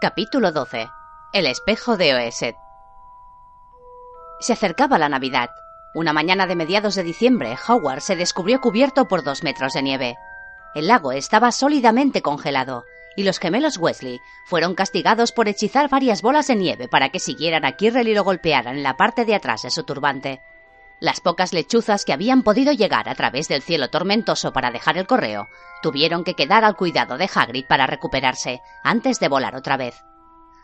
Capítulo 12. El espejo de Oeset. Se acercaba la Navidad. Una mañana de mediados de diciembre, Howard se descubrió cubierto por dos metros de nieve. El lago estaba sólidamente congelado, y los gemelos Wesley fueron castigados por hechizar varias bolas de nieve para que siguieran a Kirrell y lo golpearan en la parte de atrás de su turbante. Las pocas lechuzas que habían podido llegar a través del cielo tormentoso para dejar el correo tuvieron que quedar al cuidado de Hagrid para recuperarse antes de volar otra vez.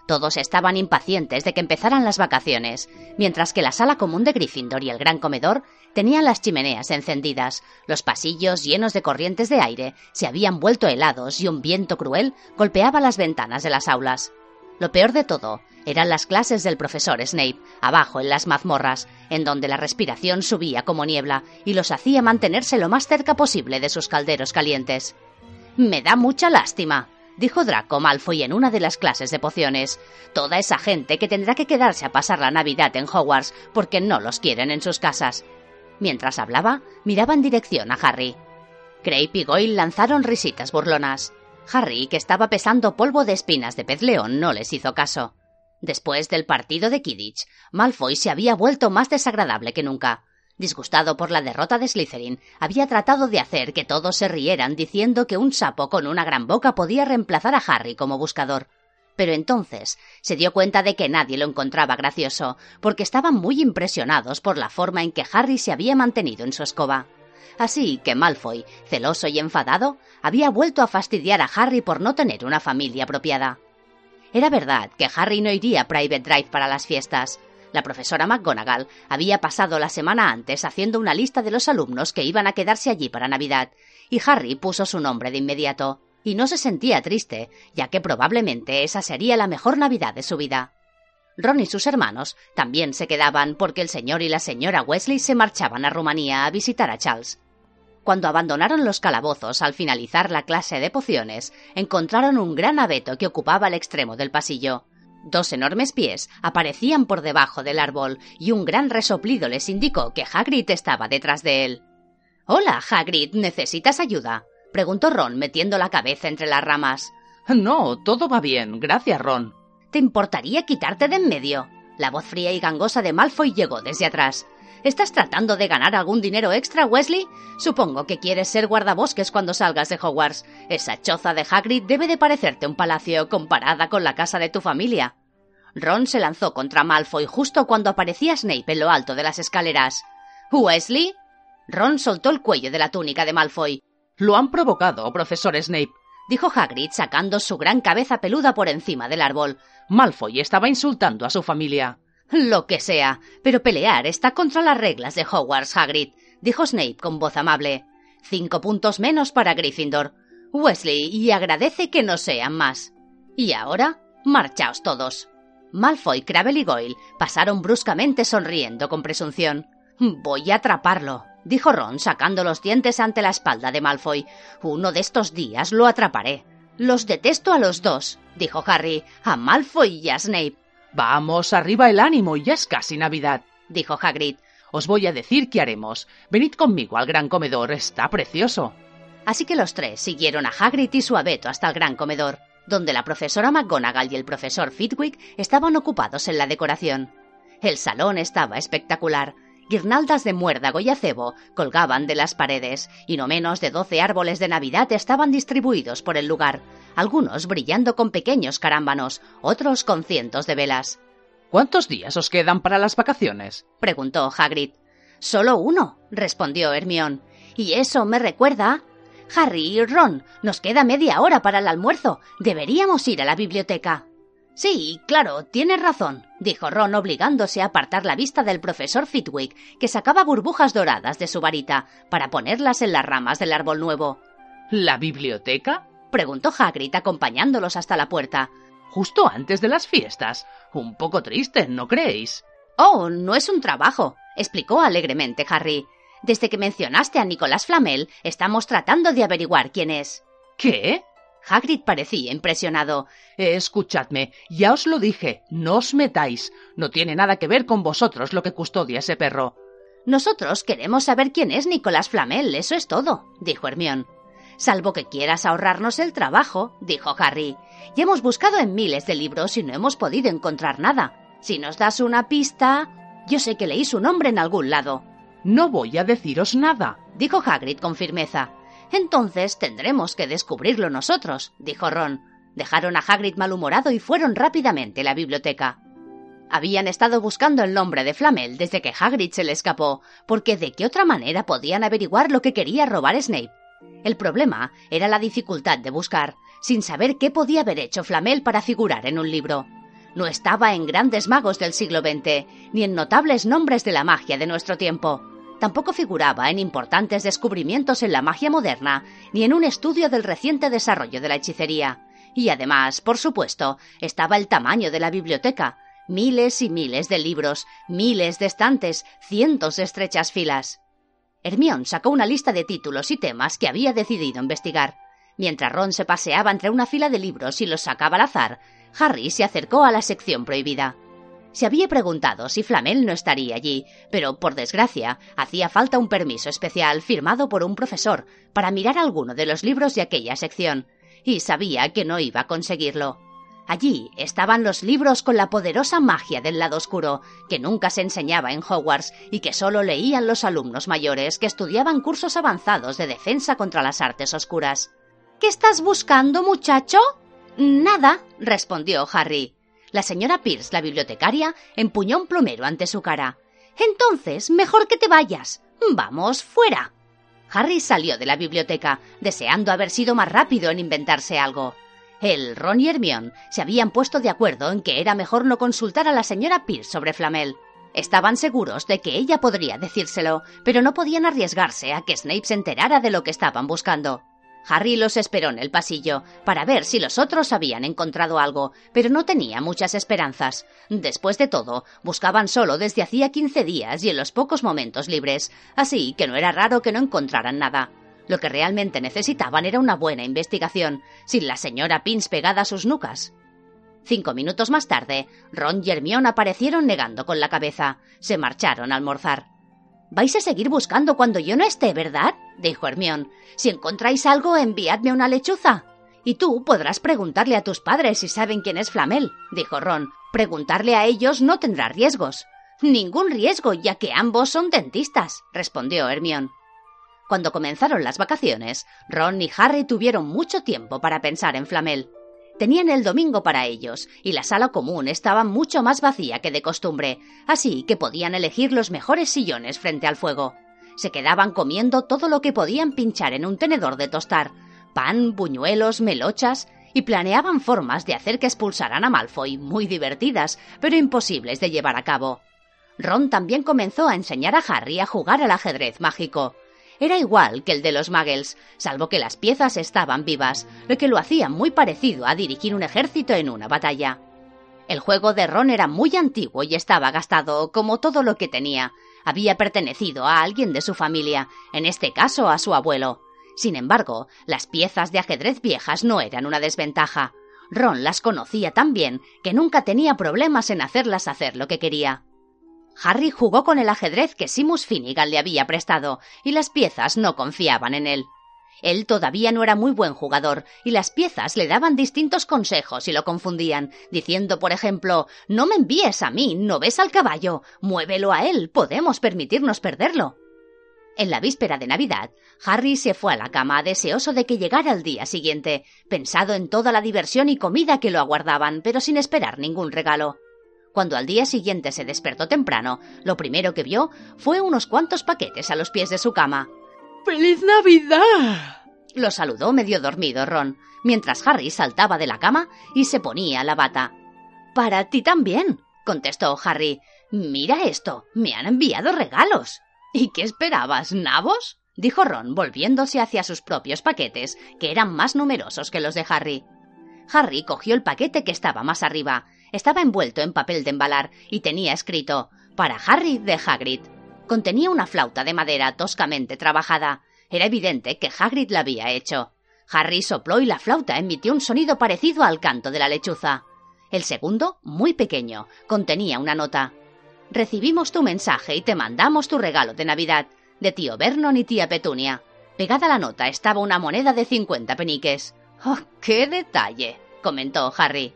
Todos estaban impacientes de que empezaran las vacaciones, mientras que la sala común de Gryffindor y el gran comedor tenían las chimeneas encendidas, los pasillos llenos de corrientes de aire se habían vuelto helados y un viento cruel golpeaba las ventanas de las aulas. Lo peor de todo eran las clases del profesor Snape, abajo en las mazmorras, en donde la respiración subía como niebla y los hacía mantenerse lo más cerca posible de sus calderos calientes. Me da mucha lástima, dijo Draco Malfoy en una de las clases de pociones. Toda esa gente que tendrá que quedarse a pasar la Navidad en Hogwarts porque no los quieren en sus casas. Mientras hablaba, miraba en dirección a Harry. Crape y Goyle lanzaron risitas burlonas. Harry, que estaba pesando polvo de espinas de pez león, no les hizo caso. Después del partido de Kidditch, Malfoy se había vuelto más desagradable que nunca. Disgustado por la derrota de Slytherin, había tratado de hacer que todos se rieran diciendo que un sapo con una gran boca podía reemplazar a Harry como buscador. Pero entonces se dio cuenta de que nadie lo encontraba gracioso, porque estaban muy impresionados por la forma en que Harry se había mantenido en su escoba. Así que Malfoy, celoso y enfadado, había vuelto a fastidiar a Harry por no tener una familia apropiada. Era verdad que Harry no iría a Private Drive para las fiestas. La profesora McGonagall había pasado la semana antes haciendo una lista de los alumnos que iban a quedarse allí para Navidad, y Harry puso su nombre de inmediato. Y no se sentía triste, ya que probablemente esa sería la mejor Navidad de su vida. Ron y sus hermanos también se quedaban porque el señor y la señora Wesley se marchaban a Rumanía a visitar a Charles. Cuando abandonaron los calabozos al finalizar la clase de pociones, encontraron un gran abeto que ocupaba el extremo del pasillo. Dos enormes pies aparecían por debajo del árbol y un gran resoplido les indicó que Hagrid estaba detrás de él. Hola, Hagrid, ¿necesitas ayuda? preguntó Ron metiendo la cabeza entre las ramas. No, todo va bien, gracias, Ron. ¿Te importaría quitarte de en medio? La voz fría y gangosa de Malfoy llegó desde atrás. ¿Estás tratando de ganar algún dinero extra, Wesley? Supongo que quieres ser guardabosques cuando salgas de Hogwarts. Esa choza de Hagrid debe de parecerte un palacio comparada con la casa de tu familia. Ron se lanzó contra Malfoy justo cuando aparecía Snape en lo alto de las escaleras. ¿Wesley? Ron soltó el cuello de la túnica de Malfoy. Lo han provocado, profesor Snape, dijo Hagrid sacando su gran cabeza peluda por encima del árbol. Malfoy estaba insultando a su familia. Lo que sea, pero pelear está contra las reglas de Hogwarts, Hagrid, dijo Snape con voz amable. Cinco puntos menos para Gryffindor. Wesley, y agradece que no sean más. Y ahora, marchaos todos. Malfoy, Crabble y Goyle pasaron bruscamente sonriendo con presunción. Voy a atraparlo, dijo Ron sacando los dientes ante la espalda de Malfoy. Uno de estos días lo atraparé. Los detesto a los dos, dijo Harry, a Malfoy y a Snape. Vamos, arriba el ánimo, ya es casi Navidad, dijo Hagrid. Os voy a decir qué haremos. Venid conmigo al gran comedor, está precioso. Así que los tres siguieron a Hagrid y su abeto hasta el gran comedor, donde la profesora McGonagall y el profesor Fitwick estaban ocupados en la decoración. El salón estaba espectacular. Guirnaldas de muérdago y acebo colgaban de las paredes, y no menos de doce árboles de Navidad estaban distribuidos por el lugar, algunos brillando con pequeños carámbanos, otros con cientos de velas. ¿Cuántos días os quedan para las vacaciones? preguntó Hagrid. Solo uno, respondió Hermión. Y eso me recuerda. Harry y Ron, nos queda media hora para el almuerzo. Deberíamos ir a la biblioteca. Sí, claro, tienes razón, dijo Ron obligándose a apartar la vista del profesor Fitwick, que sacaba burbujas doradas de su varita para ponerlas en las ramas del árbol nuevo. ¿La biblioteca? preguntó Hagrid acompañándolos hasta la puerta. Justo antes de las fiestas. Un poco triste, ¿no creéis? Oh, no es un trabajo, explicó alegremente Harry. Desde que mencionaste a Nicolás Flamel, estamos tratando de averiguar quién es. ¿Qué? Hagrid parecía impresionado. escuchadme, ya os lo dije, no os metáis. No tiene nada que ver con vosotros lo que custodia ese perro. Nosotros queremos saber quién es Nicolás Flamel, eso es todo, dijo Hermión. Salvo que quieras ahorrarnos el trabajo, dijo Harry. Ya hemos buscado en miles de libros y no hemos podido encontrar nada. Si nos das una pista. Yo sé que leí su nombre en algún lado. No voy a deciros nada, dijo Hagrid con firmeza. Entonces tendremos que descubrirlo nosotros, dijo Ron. Dejaron a Hagrid malhumorado y fueron rápidamente a la biblioteca. Habían estado buscando el nombre de Flamel desde que Hagrid se le escapó, porque de qué otra manera podían averiguar lo que quería robar Snape. El problema era la dificultad de buscar, sin saber qué podía haber hecho Flamel para figurar en un libro. No estaba en grandes magos del siglo XX, ni en notables nombres de la magia de nuestro tiempo. Tampoco figuraba en importantes descubrimientos en la magia moderna, ni en un estudio del reciente desarrollo de la hechicería. Y además, por supuesto, estaba el tamaño de la biblioteca. Miles y miles de libros, miles de estantes, cientos de estrechas filas. Hermión sacó una lista de títulos y temas que había decidido investigar. Mientras Ron se paseaba entre una fila de libros y los sacaba al azar, Harry se acercó a la sección prohibida. Se había preguntado si Flamel no estaría allí, pero por desgracia hacía falta un permiso especial firmado por un profesor para mirar alguno de los libros de aquella sección, y sabía que no iba a conseguirlo. Allí estaban los libros con la poderosa magia del lado oscuro, que nunca se enseñaba en Hogwarts y que solo leían los alumnos mayores que estudiaban cursos avanzados de defensa contra las artes oscuras. ¿Qué estás buscando, muchacho? Nada, respondió Harry. La señora Pierce, la bibliotecaria, empuñó un plumero ante su cara. Entonces, mejor que te vayas. Vamos, fuera. Harry salió de la biblioteca, deseando haber sido más rápido en inventarse algo. Él, Ron y Hermione se habían puesto de acuerdo en que era mejor no consultar a la señora Pierce sobre Flamel. Estaban seguros de que ella podría decírselo, pero no podían arriesgarse a que Snape se enterara de lo que estaban buscando. Harry los esperó en el pasillo para ver si los otros habían encontrado algo, pero no tenía muchas esperanzas. Después de todo, buscaban solo desde hacía quince días y en los pocos momentos libres, así que no era raro que no encontraran nada. Lo que realmente necesitaban era una buena investigación, sin la señora Pins pegada a sus nucas. Cinco minutos más tarde, Ron y Hermione aparecieron negando con la cabeza. Se marcharon a almorzar. Vais a seguir buscando cuando yo no esté, ¿verdad? dijo Hermión. Si encontráis algo, enviadme una lechuza. Y tú podrás preguntarle a tus padres si saben quién es Flamel, dijo Ron. Preguntarle a ellos no tendrá riesgos. Ningún riesgo, ya que ambos son dentistas, respondió Hermión. Cuando comenzaron las vacaciones, Ron y Harry tuvieron mucho tiempo para pensar en Flamel. Tenían el domingo para ellos, y la sala común estaba mucho más vacía que de costumbre, así que podían elegir los mejores sillones frente al fuego. Se quedaban comiendo todo lo que podían pinchar en un tenedor de tostar, pan, buñuelos, melochas, y planeaban formas de hacer que expulsaran a Malfoy, muy divertidas, pero imposibles de llevar a cabo. Ron también comenzó a enseñar a Harry a jugar al ajedrez mágico era igual que el de los muggles, salvo que las piezas estaban vivas, lo que lo hacía muy parecido a dirigir un ejército en una batalla. El juego de Ron era muy antiguo y estaba gastado, como todo lo que tenía. Había pertenecido a alguien de su familia, en este caso a su abuelo. Sin embargo, las piezas de ajedrez viejas no eran una desventaja. Ron las conocía tan bien que nunca tenía problemas en hacerlas hacer lo que quería. Harry jugó con el ajedrez que Simus Finnegan le había prestado, y las piezas no confiaban en él. Él todavía no era muy buen jugador, y las piezas le daban distintos consejos y lo confundían, diciendo, por ejemplo, No me envíes a mí, no ves al caballo, muévelo a él, podemos permitirnos perderlo. En la víspera de Navidad, Harry se fue a la cama deseoso de que llegara el día siguiente, pensado en toda la diversión y comida que lo aguardaban, pero sin esperar ningún regalo. Cuando al día siguiente se despertó temprano, lo primero que vio fue unos cuantos paquetes a los pies de su cama. ¡Feliz Navidad! Lo saludó medio dormido Ron, mientras Harry saltaba de la cama y se ponía la bata. Para ti también, contestó Harry. Mira esto, me han enviado regalos. ¿Y qué esperabas, nabos? dijo Ron, volviéndose hacia sus propios paquetes, que eran más numerosos que los de Harry. Harry cogió el paquete que estaba más arriba. Estaba envuelto en papel de embalar y tenía escrito para Harry de Hagrid. Contenía una flauta de madera toscamente trabajada. Era evidente que Hagrid la había hecho. Harry sopló y la flauta emitió un sonido parecido al canto de la lechuza. El segundo, muy pequeño, contenía una nota. Recibimos tu mensaje y te mandamos tu regalo de Navidad, de tío Vernon y tía Petunia. Pegada a la nota estaba una moneda de cincuenta peniques. ¡Oh, qué detalle! comentó Harry.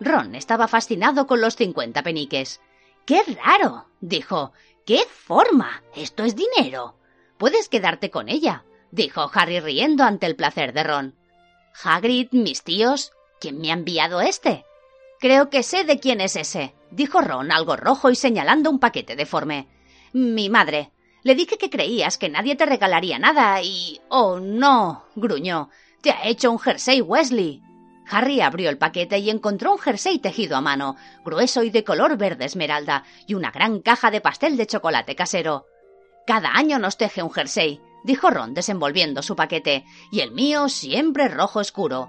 Ron estaba fascinado con los cincuenta peniques. ¡Qué raro! dijo. ¡Qué forma! Esto es dinero. Puedes quedarte con ella, dijo Harry riendo ante el placer de Ron. Hagrid, mis tíos, ¿quién me ha enviado este? Creo que sé de quién es ese, dijo Ron algo rojo y señalando un paquete deforme. Mi madre. Le dije que creías que nadie te regalaría nada y... Oh, no. gruñó. Te ha hecho un jersey Wesley. Harry abrió el paquete y encontró un jersey tejido a mano, grueso y de color verde esmeralda, y una gran caja de pastel de chocolate casero. Cada año nos teje un jersey, dijo Ron desenvolviendo su paquete, y el mío siempre rojo oscuro.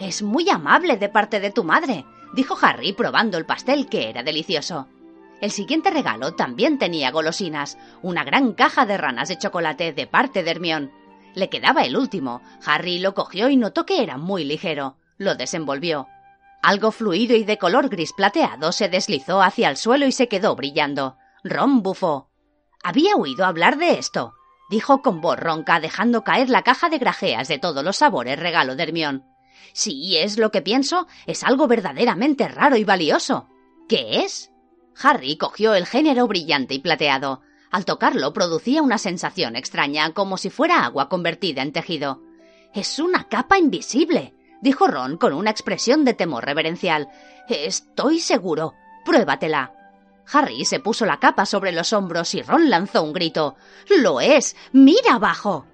Es muy amable de parte de tu madre, dijo Harry probando el pastel que era delicioso. El siguiente regalo también tenía golosinas, una gran caja de ranas de chocolate de parte de Hermión. Le quedaba el último. Harry lo cogió y notó que era muy ligero. Lo desenvolvió. Algo fluido y de color gris plateado se deslizó hacia el suelo y se quedó brillando. Ron bufó. Había oído hablar de esto, dijo con voz ronca, dejando caer la caja de grajeas de todos los sabores regalo de Hermión. Si es lo que pienso, es algo verdaderamente raro y valioso. ¿Qué es? Harry cogió el género brillante y plateado. Al tocarlo producía una sensación extraña, como si fuera agua convertida en tejido. Es una capa invisible dijo Ron con una expresión de temor reverencial. Estoy seguro. Pruébatela. Harry se puso la capa sobre los hombros y Ron lanzó un grito. Lo es. Mira abajo.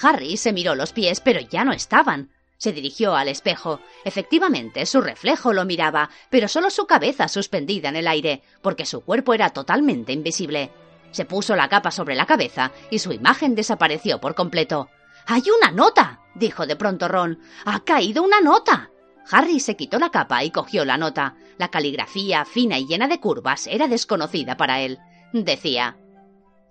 Harry se miró los pies, pero ya no estaban. Se dirigió al espejo. Efectivamente, su reflejo lo miraba, pero solo su cabeza suspendida en el aire, porque su cuerpo era totalmente invisible. Se puso la capa sobre la cabeza y su imagen desapareció por completo. ¡Hay una nota! Dijo de pronto Ron. ¡Ha caído una nota! Harry se quitó la capa y cogió la nota. La caligrafía, fina y llena de curvas, era desconocida para él. Decía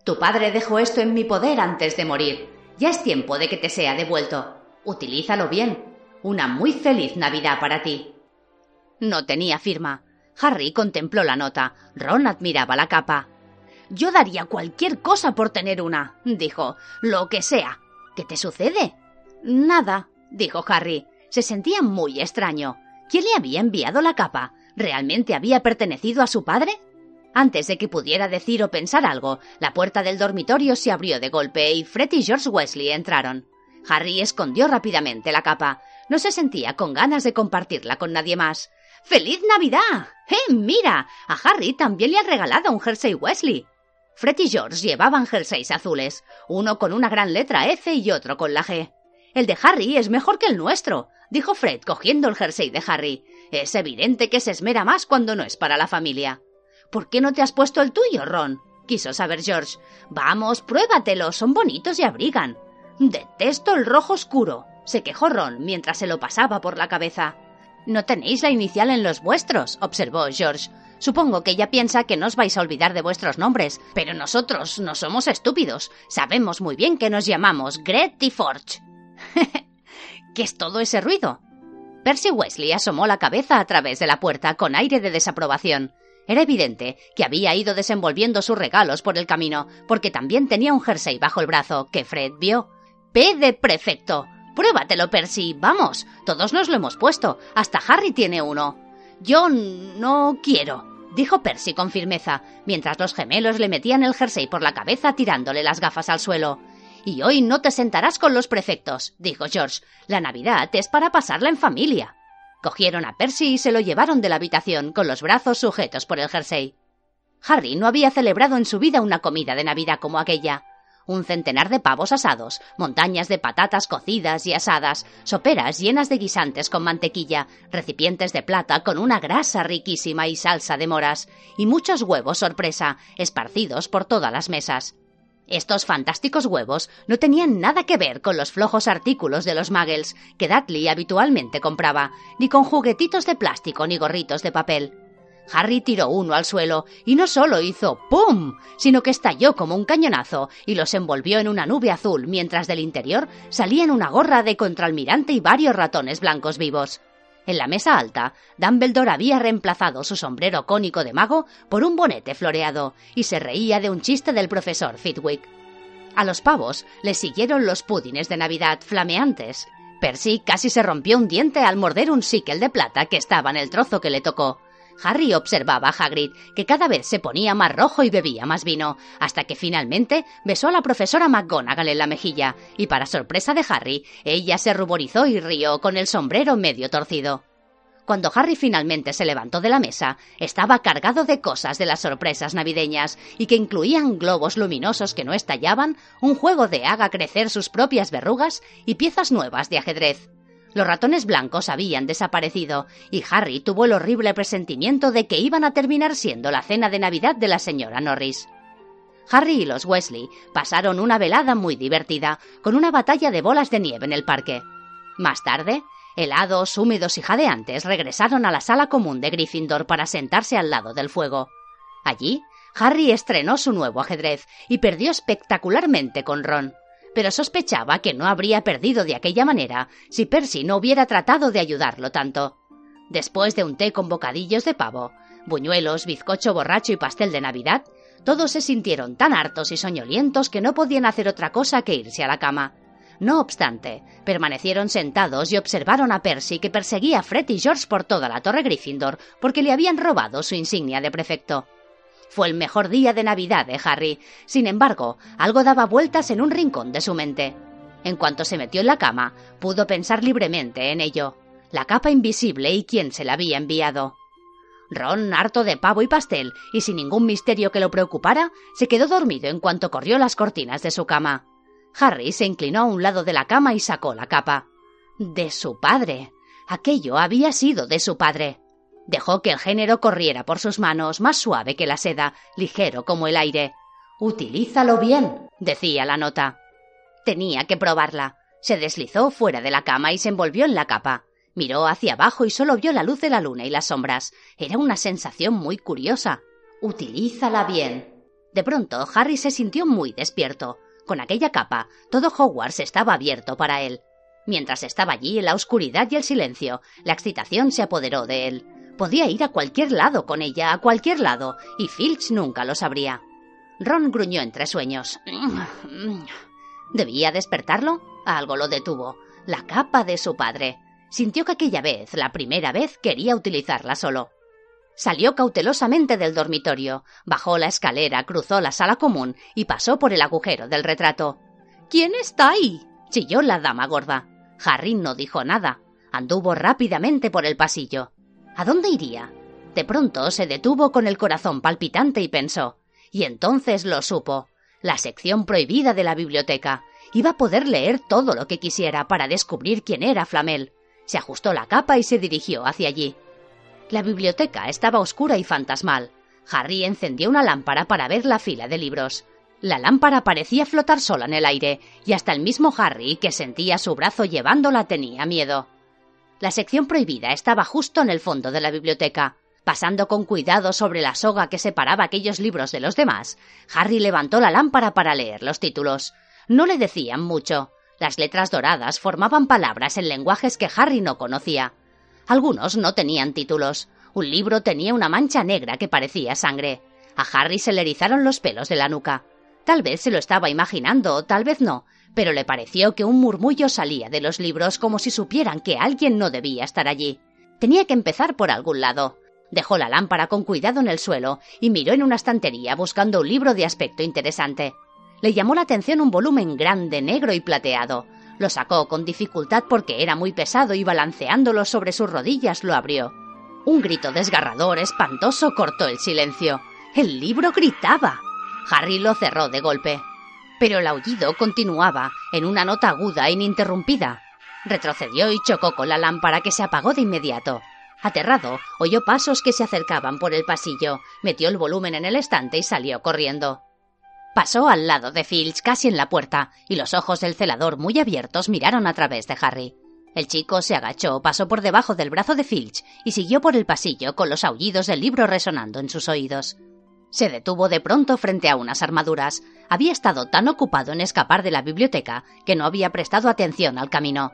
Tu padre dejó esto en mi poder antes de morir. Ya es tiempo de que te sea devuelto. Utilízalo bien. Una muy feliz Navidad para ti. No tenía firma. Harry contempló la nota. Ron admiraba la capa. Yo daría cualquier cosa por tener una, dijo. Lo que sea. ¿Qué te sucede? Nada, dijo Harry. Se sentía muy extraño. ¿Quién le había enviado la capa? ¿Realmente había pertenecido a su padre? Antes de que pudiera decir o pensar algo, la puerta del dormitorio se abrió de golpe y Fred y George Wesley entraron. Harry escondió rápidamente la capa. No se sentía con ganas de compartirla con nadie más. ¡Feliz Navidad! ¡Eh, mira! A Harry también le han regalado un jersey Wesley. Fred y George llevaban jerseys azules, uno con una gran letra F y otro con la G. El de Harry es mejor que el nuestro, dijo Fred cogiendo el jersey de Harry. Es evidente que se esmera más cuando no es para la familia. ¿Por qué no te has puesto el tuyo, Ron? quiso saber George. Vamos, pruébatelo, son bonitos y abrigan. Detesto el rojo oscuro, se quejó Ron mientras se lo pasaba por la cabeza. No tenéis la inicial en los vuestros, observó George. Supongo que ella piensa que no os vais a olvidar de vuestros nombres, pero nosotros no somos estúpidos. Sabemos muy bien que nos llamamos Gret y Forge. ¿Qué es todo ese ruido? Percy Wesley asomó la cabeza a través de la puerta con aire de desaprobación. Era evidente que había ido desenvolviendo sus regalos por el camino, porque también tenía un jersey bajo el brazo que Fred vio. P de prefecto. Pruébatelo, Percy. Vamos. Todos nos lo hemos puesto. Hasta Harry tiene uno. Yo no quiero, dijo Percy con firmeza, mientras los gemelos le metían el jersey por la cabeza tirándole las gafas al suelo. Y hoy no te sentarás con los prefectos, dijo George. La Navidad es para pasarla en familia. Cogieron a Percy y se lo llevaron de la habitación con los brazos sujetos por el jersey. Harry no había celebrado en su vida una comida de Navidad como aquella. un centenar de pavos asados, montañas de patatas cocidas y asadas, soperas llenas de guisantes con mantequilla, recipientes de plata con una grasa riquísima y salsa de moras, y muchos huevos sorpresa, esparcidos por todas las mesas. Estos fantásticos huevos no tenían nada que ver con los flojos artículos de los muggles que Dudley habitualmente compraba, ni con juguetitos de plástico ni gorritos de papel. Harry tiró uno al suelo y no solo hizo ¡pum!, sino que estalló como un cañonazo y los envolvió en una nube azul mientras del interior salían una gorra de contraalmirante y varios ratones blancos vivos. En la mesa alta, Dumbledore había reemplazado su sombrero cónico de mago por un bonete floreado y se reía de un chiste del profesor Fitwick. A los pavos le siguieron los pudines de Navidad flameantes. Percy casi se rompió un diente al morder un síquel de plata que estaba en el trozo que le tocó. Harry observaba a Hagrid, que cada vez se ponía más rojo y bebía más vino, hasta que finalmente besó a la profesora McGonagall en la mejilla, y para sorpresa de Harry, ella se ruborizó y rió con el sombrero medio torcido. Cuando Harry finalmente se levantó de la mesa, estaba cargado de cosas de las sorpresas navideñas y que incluían globos luminosos que no estallaban, un juego de haga crecer sus propias verrugas y piezas nuevas de ajedrez. Los ratones blancos habían desaparecido y Harry tuvo el horrible presentimiento de que iban a terminar siendo la cena de Navidad de la señora Norris. Harry y los Wesley pasaron una velada muy divertida, con una batalla de bolas de nieve en el parque. Más tarde, helados, húmedos y jadeantes regresaron a la sala común de Gryffindor para sentarse al lado del fuego. Allí, Harry estrenó su nuevo ajedrez y perdió espectacularmente con Ron pero sospechaba que no habría perdido de aquella manera si Percy no hubiera tratado de ayudarlo tanto. Después de un té con bocadillos de pavo, buñuelos, bizcocho borracho y pastel de Navidad, todos se sintieron tan hartos y soñolientos que no podían hacer otra cosa que irse a la cama. No obstante, permanecieron sentados y observaron a Percy que perseguía a Fred y George por toda la torre Gryffindor porque le habían robado su insignia de prefecto. Fue el mejor día de Navidad de Harry. Sin embargo, algo daba vueltas en un rincón de su mente. En cuanto se metió en la cama, pudo pensar libremente en ello. La capa invisible y quién se la había enviado. Ron, harto de pavo y pastel, y sin ningún misterio que lo preocupara, se quedó dormido en cuanto corrió las cortinas de su cama. Harry se inclinó a un lado de la cama y sacó la capa. De su padre. Aquello había sido de su padre. Dejó que el género corriera por sus manos, más suave que la seda, ligero como el aire. Utilízalo bien, decía la nota. Tenía que probarla. Se deslizó fuera de la cama y se envolvió en la capa. Miró hacia abajo y solo vio la luz de la luna y las sombras. Era una sensación muy curiosa. Utilízala bien. De pronto, Harry se sintió muy despierto. Con aquella capa, todo Hogwarts estaba abierto para él. Mientras estaba allí en la oscuridad y el silencio, la excitación se apoderó de él. Podía ir a cualquier lado con ella, a cualquier lado, y Filch nunca lo sabría. Ron gruñó entre sueños. ¿Debía despertarlo? Algo lo detuvo. La capa de su padre. Sintió que aquella vez, la primera vez, quería utilizarla solo. Salió cautelosamente del dormitorio, bajó la escalera, cruzó la sala común y pasó por el agujero del retrato. ¿Quién está ahí? chilló la dama gorda. Harry no dijo nada. Anduvo rápidamente por el pasillo. ¿A dónde iría? De pronto se detuvo con el corazón palpitante y pensó. Y entonces lo supo. La sección prohibida de la biblioteca. Iba a poder leer todo lo que quisiera para descubrir quién era Flamel. Se ajustó la capa y se dirigió hacia allí. La biblioteca estaba oscura y fantasmal. Harry encendió una lámpara para ver la fila de libros. La lámpara parecía flotar sola en el aire, y hasta el mismo Harry, que sentía su brazo llevándola, tenía miedo. La sección prohibida estaba justo en el fondo de la biblioteca. Pasando con cuidado sobre la soga que separaba aquellos libros de los demás, Harry levantó la lámpara para leer los títulos. No le decían mucho. Las letras doradas formaban palabras en lenguajes que Harry no conocía. Algunos no tenían títulos. Un libro tenía una mancha negra que parecía sangre. A Harry se le erizaron los pelos de la nuca. Tal vez se lo estaba imaginando, tal vez no, pero le pareció que un murmullo salía de los libros como si supieran que alguien no debía estar allí. Tenía que empezar por algún lado. Dejó la lámpara con cuidado en el suelo y miró en una estantería buscando un libro de aspecto interesante. Le llamó la atención un volumen grande, negro y plateado. Lo sacó con dificultad porque era muy pesado y balanceándolo sobre sus rodillas lo abrió. Un grito desgarrador, espantoso, cortó el silencio. El libro gritaba. Harry lo cerró de golpe. Pero el aullido continuaba en una nota aguda e ininterrumpida. Retrocedió y chocó con la lámpara que se apagó de inmediato. Aterrado, oyó pasos que se acercaban por el pasillo, metió el volumen en el estante y salió corriendo. Pasó al lado de Filch casi en la puerta, y los ojos del celador muy abiertos miraron a través de Harry. El chico se agachó, pasó por debajo del brazo de Filch y siguió por el pasillo con los aullidos del libro resonando en sus oídos. Se detuvo de pronto frente a unas armaduras. Había estado tan ocupado en escapar de la biblioteca que no había prestado atención al camino.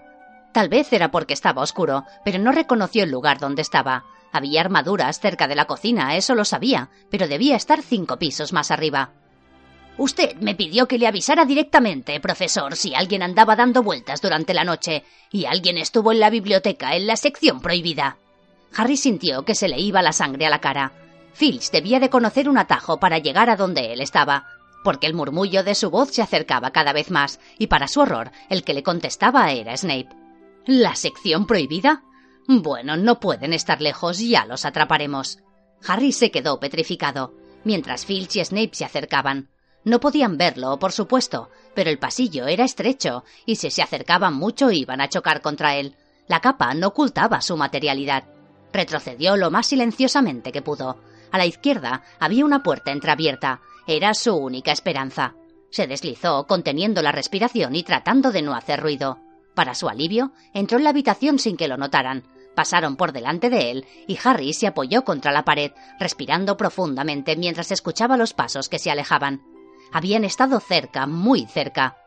Tal vez era porque estaba oscuro, pero no reconoció el lugar donde estaba. Había armaduras cerca de la cocina, eso lo sabía, pero debía estar cinco pisos más arriba. Usted me pidió que le avisara directamente, profesor, si alguien andaba dando vueltas durante la noche, y alguien estuvo en la biblioteca, en la sección prohibida. Harry sintió que se le iba la sangre a la cara. Filch debía de conocer un atajo para llegar a donde él estaba, porque el murmullo de su voz se acercaba cada vez más, y para su horror, el que le contestaba era Snape. ¿La sección prohibida? Bueno, no pueden estar lejos, ya los atraparemos. Harry se quedó petrificado, mientras Filch y Snape se acercaban. No podían verlo, por supuesto, pero el pasillo era estrecho, y si se acercaban mucho iban a chocar contra él. La capa no ocultaba su materialidad. Retrocedió lo más silenciosamente que pudo. A la izquierda había una puerta entreabierta. Era su única esperanza. Se deslizó, conteniendo la respiración y tratando de no hacer ruido. Para su alivio, entró en la habitación sin que lo notaran. Pasaron por delante de él y Harry se apoyó contra la pared, respirando profundamente mientras escuchaba los pasos que se alejaban. Habían estado cerca, muy cerca.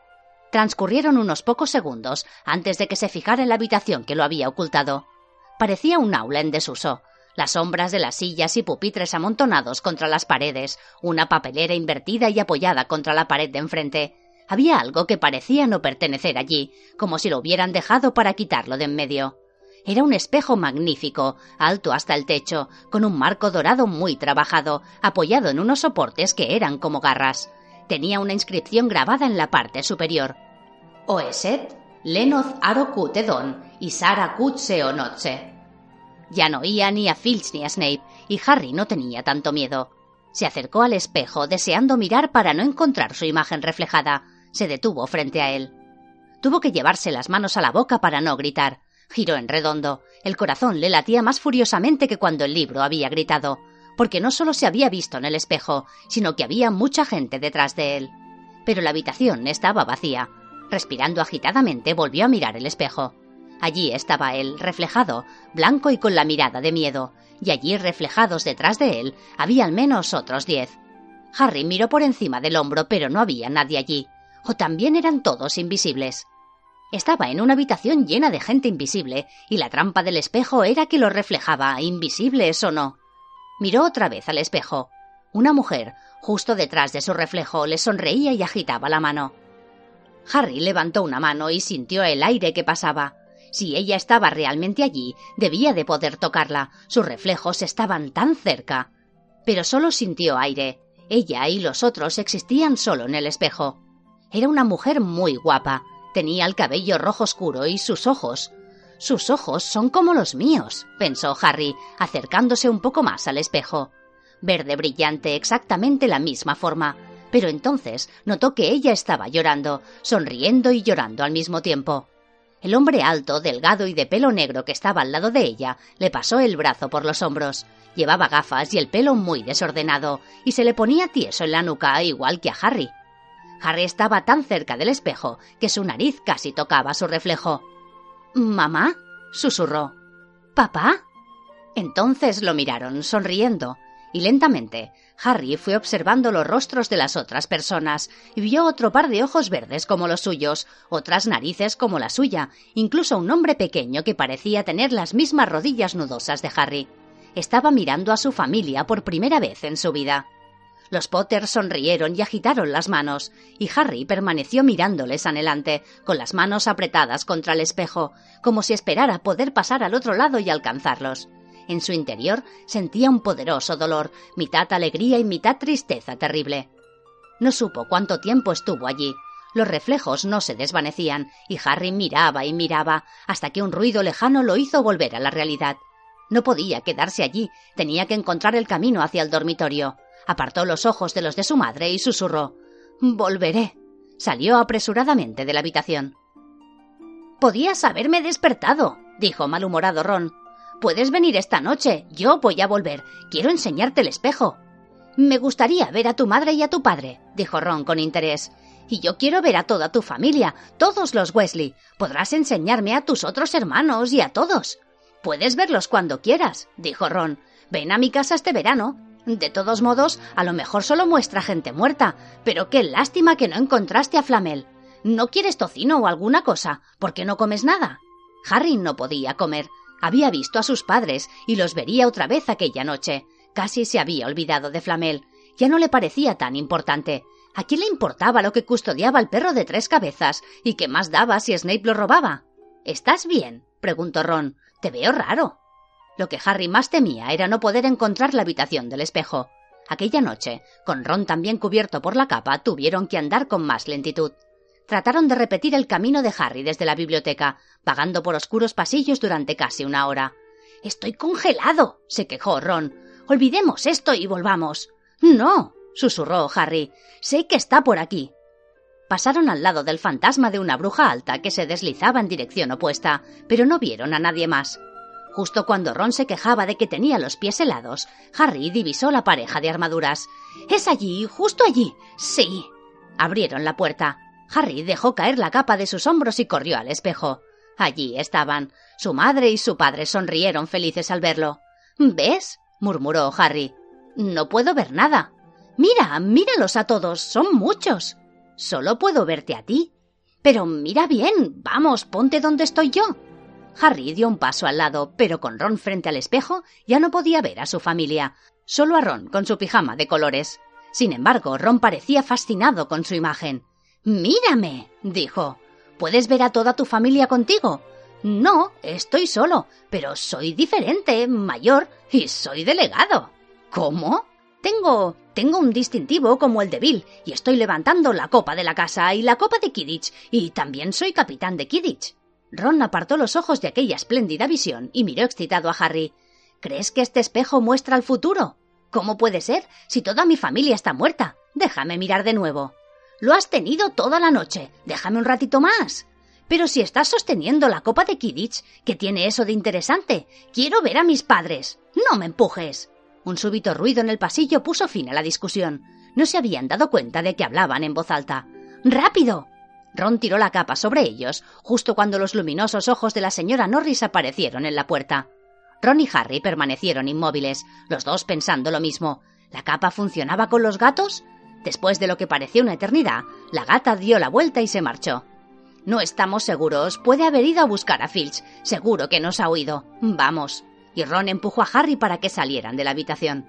Transcurrieron unos pocos segundos antes de que se fijara en la habitación que lo había ocultado. Parecía un aula en desuso. Las sombras de las sillas y pupitres amontonados contra las paredes, una papelera invertida y apoyada contra la pared de enfrente, había algo que parecía no pertenecer allí, como si lo hubieran dejado para quitarlo de en medio. Era un espejo magnífico, alto hasta el techo, con un marco dorado muy trabajado, apoyado en unos soportes que eran como garras. Tenía una inscripción grabada en la parte superior. Oeset, Lenoth Arokutedon y Sara Kutseonotse. Ya no oía ni a Filch ni a Snape, y Harry no tenía tanto miedo. Se acercó al espejo, deseando mirar para no encontrar su imagen reflejada, se detuvo frente a él. Tuvo que llevarse las manos a la boca para no gritar. Giró en redondo. El corazón le latía más furiosamente que cuando el libro había gritado, porque no solo se había visto en el espejo, sino que había mucha gente detrás de él. Pero la habitación estaba vacía. Respirando agitadamente, volvió a mirar el espejo. Allí estaba él, reflejado, blanco y con la mirada de miedo, y allí reflejados detrás de él había al menos otros diez. Harry miró por encima del hombro, pero no había nadie allí o también eran todos invisibles. Estaba en una habitación llena de gente invisible, y la trampa del espejo era que lo reflejaba, invisibles o no. Miró otra vez al espejo. Una mujer, justo detrás de su reflejo, le sonreía y agitaba la mano. Harry levantó una mano y sintió el aire que pasaba. Si ella estaba realmente allí, debía de poder tocarla. Sus reflejos estaban tan cerca. Pero solo sintió aire. Ella y los otros existían solo en el espejo. Era una mujer muy guapa. Tenía el cabello rojo oscuro y sus ojos. Sus ojos son como los míos, pensó Harry, acercándose un poco más al espejo. Verde brillante, exactamente la misma forma. Pero entonces notó que ella estaba llorando, sonriendo y llorando al mismo tiempo. El hombre alto, delgado y de pelo negro que estaba al lado de ella le pasó el brazo por los hombros. Llevaba gafas y el pelo muy desordenado, y se le ponía tieso en la nuca igual que a Harry. Harry estaba tan cerca del espejo que su nariz casi tocaba su reflejo. ¿Mamá? susurró. ¿Papá? Entonces lo miraron, sonriendo, y lentamente Harry fue observando los rostros de las otras personas y vio otro par de ojos verdes como los suyos, otras narices como la suya, incluso un hombre pequeño que parecía tener las mismas rodillas nudosas de Harry. Estaba mirando a su familia por primera vez en su vida. Los Potter sonrieron y agitaron las manos, y Harry permaneció mirándoles anhelante, con las manos apretadas contra el espejo, como si esperara poder pasar al otro lado y alcanzarlos. En su interior sentía un poderoso dolor, mitad alegría y mitad tristeza terrible. No supo cuánto tiempo estuvo allí. Los reflejos no se desvanecían, y Harry miraba y miraba, hasta que un ruido lejano lo hizo volver a la realidad. No podía quedarse allí, tenía que encontrar el camino hacia el dormitorio. Apartó los ojos de los de su madre y susurró Volveré. Salió apresuradamente de la habitación. Podías haberme despertado, dijo malhumorado Ron. Puedes venir esta noche. Yo voy a volver. Quiero enseñarte el espejo. Me gustaría ver a tu madre y a tu padre, dijo Ron con interés. Y yo quiero ver a toda tu familia, todos los Wesley. Podrás enseñarme a tus otros hermanos y a todos. Puedes verlos cuando quieras, dijo Ron. Ven a mi casa este verano. De todos modos, a lo mejor solo muestra gente muerta, pero qué lástima que no encontraste a Flamel. ¿No quieres tocino o alguna cosa? ¿Por qué no comes nada? Harry no podía comer. Había visto a sus padres y los vería otra vez aquella noche. Casi se había olvidado de Flamel. Ya no le parecía tan importante. ¿A quién le importaba lo que custodiaba el perro de tres cabezas y qué más daba si Snape lo robaba? ¿Estás bien? preguntó Ron. Te veo raro. Lo que Harry más temía era no poder encontrar la habitación del espejo. Aquella noche, con Ron también cubierto por la capa, tuvieron que andar con más lentitud. Trataron de repetir el camino de Harry desde la biblioteca, vagando por oscuros pasillos durante casi una hora. Estoy congelado, se quejó Ron. Olvidemos esto y volvamos. No, susurró Harry. Sé que está por aquí. Pasaron al lado del fantasma de una bruja alta que se deslizaba en dirección opuesta, pero no vieron a nadie más. Justo cuando Ron se quejaba de que tenía los pies helados, Harry divisó la pareja de armaduras. Es allí, justo allí. Sí. Abrieron la puerta. Harry dejó caer la capa de sus hombros y corrió al espejo. Allí estaban. Su madre y su padre sonrieron felices al verlo. ¿Ves? murmuró Harry. No puedo ver nada. Mira, míralos a todos, son muchos. Solo puedo verte a ti. Pero mira bien, vamos, ponte donde estoy yo. Harry dio un paso al lado, pero con Ron frente al espejo ya no podía ver a su familia, solo a Ron con su pijama de colores. Sin embargo, Ron parecía fascinado con su imagen. Mírame, dijo. ¿Puedes ver a toda tu familia contigo? No, estoy solo, pero soy diferente, mayor y soy delegado. ¿Cómo? Tengo. tengo un distintivo como el de Bill, y estoy levantando la copa de la casa y la copa de Kidditch, y también soy capitán de Kidditch. Ron apartó los ojos de aquella espléndida visión y miró excitado a Harry. ¿Crees que este espejo muestra el futuro? ¿Cómo puede ser si toda mi familia está muerta? Déjame mirar de nuevo. Lo has tenido toda la noche. Déjame un ratito más. Pero si estás sosteniendo la copa de Kidditch, ¿qué tiene eso de interesante? Quiero ver a mis padres. No me empujes. Un súbito ruido en el pasillo puso fin a la discusión. No se habían dado cuenta de que hablaban en voz alta. ¡Rápido! Ron tiró la capa sobre ellos, justo cuando los luminosos ojos de la señora Norris aparecieron en la puerta. Ron y Harry permanecieron inmóviles, los dos pensando lo mismo. ¿La capa funcionaba con los gatos? Después de lo que pareció una eternidad, la gata dio la vuelta y se marchó. No estamos seguros. Puede haber ido a buscar a Filch. Seguro que nos ha oído. Vamos y Ron empujó a Harry para que salieran de la habitación.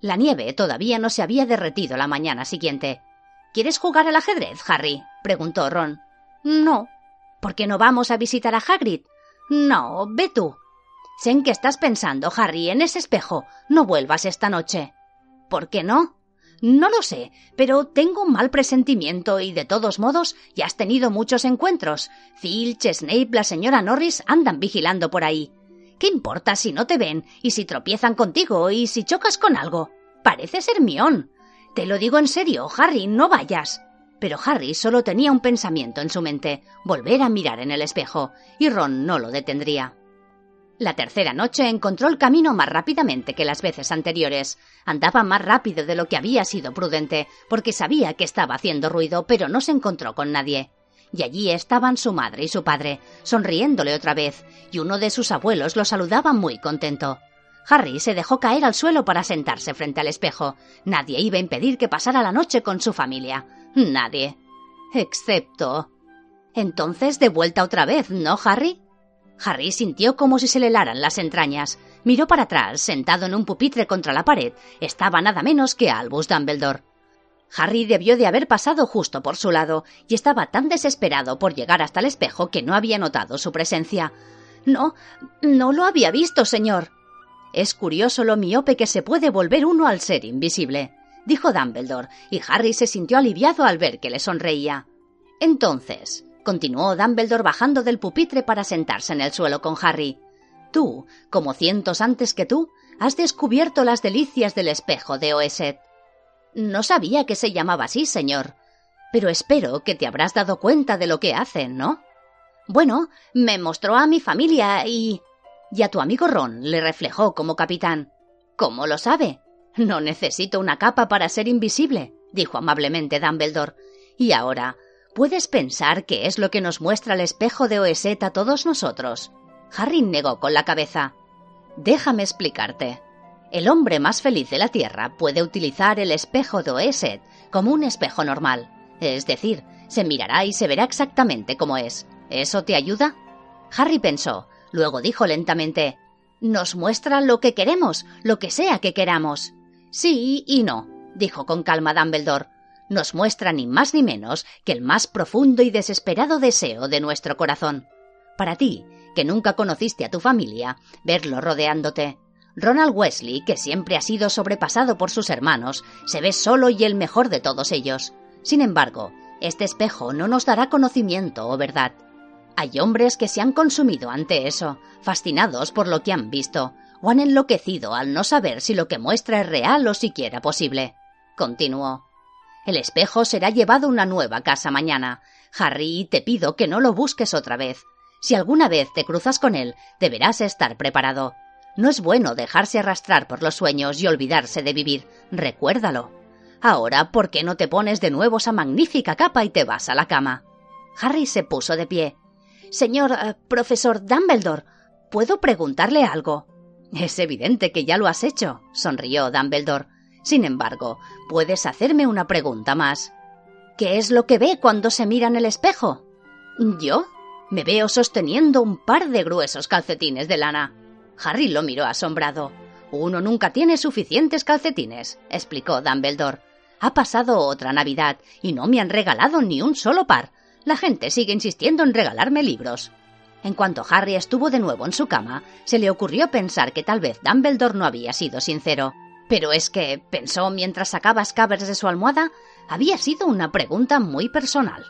La nieve todavía no se había derretido la mañana siguiente. ¿Quieres jugar al ajedrez, Harry? preguntó Ron. No. ¿Por qué no vamos a visitar a Hagrid? No, ve tú. Sé en qué estás pensando, Harry, en ese espejo. No vuelvas esta noche. ¿Por qué no? No lo sé, pero tengo un mal presentimiento y de todos modos ya has tenido muchos encuentros. Filch, Snape, la señora Norris andan vigilando por ahí. ¿Qué importa si no te ven y si tropiezan contigo y si chocas con algo? Parece ser mión. Te lo digo en serio, Harry, no vayas. Pero Harry solo tenía un pensamiento en su mente, volver a mirar en el espejo, y Ron no lo detendría. La tercera noche encontró el camino más rápidamente que las veces anteriores. Andaba más rápido de lo que había sido prudente, porque sabía que estaba haciendo ruido, pero no se encontró con nadie y allí estaban su madre y su padre, sonriéndole otra vez, y uno de sus abuelos lo saludaba muy contento. Harry se dejó caer al suelo para sentarse frente al espejo. Nadie iba a impedir que pasara la noche con su familia. Nadie. Excepto. Entonces de vuelta otra vez, ¿no, Harry? Harry sintió como si se le helaran las entrañas. Miró para atrás, sentado en un pupitre contra la pared, estaba nada menos que Albus Dumbledore. Harry debió de haber pasado justo por su lado, y estaba tan desesperado por llegar hasta el espejo que no había notado su presencia. No, no lo había visto, señor. Es curioso lo miope que se puede volver uno al ser invisible, dijo Dumbledore, y Harry se sintió aliviado al ver que le sonreía. Entonces, continuó Dumbledore bajando del pupitre para sentarse en el suelo con Harry. Tú, como cientos antes que tú, has descubierto las delicias del espejo de Oeset. No sabía que se llamaba así, señor. Pero espero que te habrás dado cuenta de lo que hacen, ¿no? Bueno, me mostró a mi familia y... Y a tu amigo Ron le reflejó como capitán. ¿Cómo lo sabe? No necesito una capa para ser invisible, dijo amablemente Dumbledore. Y ahora, ¿puedes pensar qué es lo que nos muestra el espejo de Oeset a todos nosotros? Harry negó con la cabeza. Déjame explicarte. El hombre más feliz de la Tierra puede utilizar el espejo de Oeset como un espejo normal. Es decir, se mirará y se verá exactamente como es. ¿Eso te ayuda? Harry pensó, luego dijo lentamente Nos muestra lo que queremos, lo que sea que queramos. Sí y no, dijo con calma Dumbledore. Nos muestra ni más ni menos que el más profundo y desesperado deseo de nuestro corazón. Para ti, que nunca conociste a tu familia, verlo rodeándote. Ronald Wesley, que siempre ha sido sobrepasado por sus hermanos, se ve solo y el mejor de todos ellos. Sin embargo, este espejo no nos dará conocimiento o verdad. Hay hombres que se han consumido ante eso, fascinados por lo que han visto, o han enloquecido al no saber si lo que muestra es real o siquiera posible. Continuó. El espejo será llevado a una nueva casa mañana. Harry, te pido que no lo busques otra vez. Si alguna vez te cruzas con él, deberás estar preparado. No es bueno dejarse arrastrar por los sueños y olvidarse de vivir. Recuérdalo. Ahora, ¿por qué no te pones de nuevo esa magnífica capa y te vas a la cama? Harry se puso de pie. Señor eh, profesor Dumbledore, ¿puedo preguntarle algo? Es evidente que ya lo has hecho, sonrió Dumbledore. Sin embargo, puedes hacerme una pregunta más. ¿Qué es lo que ve cuando se mira en el espejo? ¿Yo? Me veo sosteniendo un par de gruesos calcetines de lana. Harry lo miró asombrado. Uno nunca tiene suficientes calcetines, explicó Dumbledore. Ha pasado otra Navidad y no me han regalado ni un solo par. La gente sigue insistiendo en regalarme libros. En cuanto Harry estuvo de nuevo en su cama, se le ocurrió pensar que tal vez Dumbledore no había sido sincero. Pero es que, pensó mientras sacaba Scabbers de su almohada, había sido una pregunta muy personal.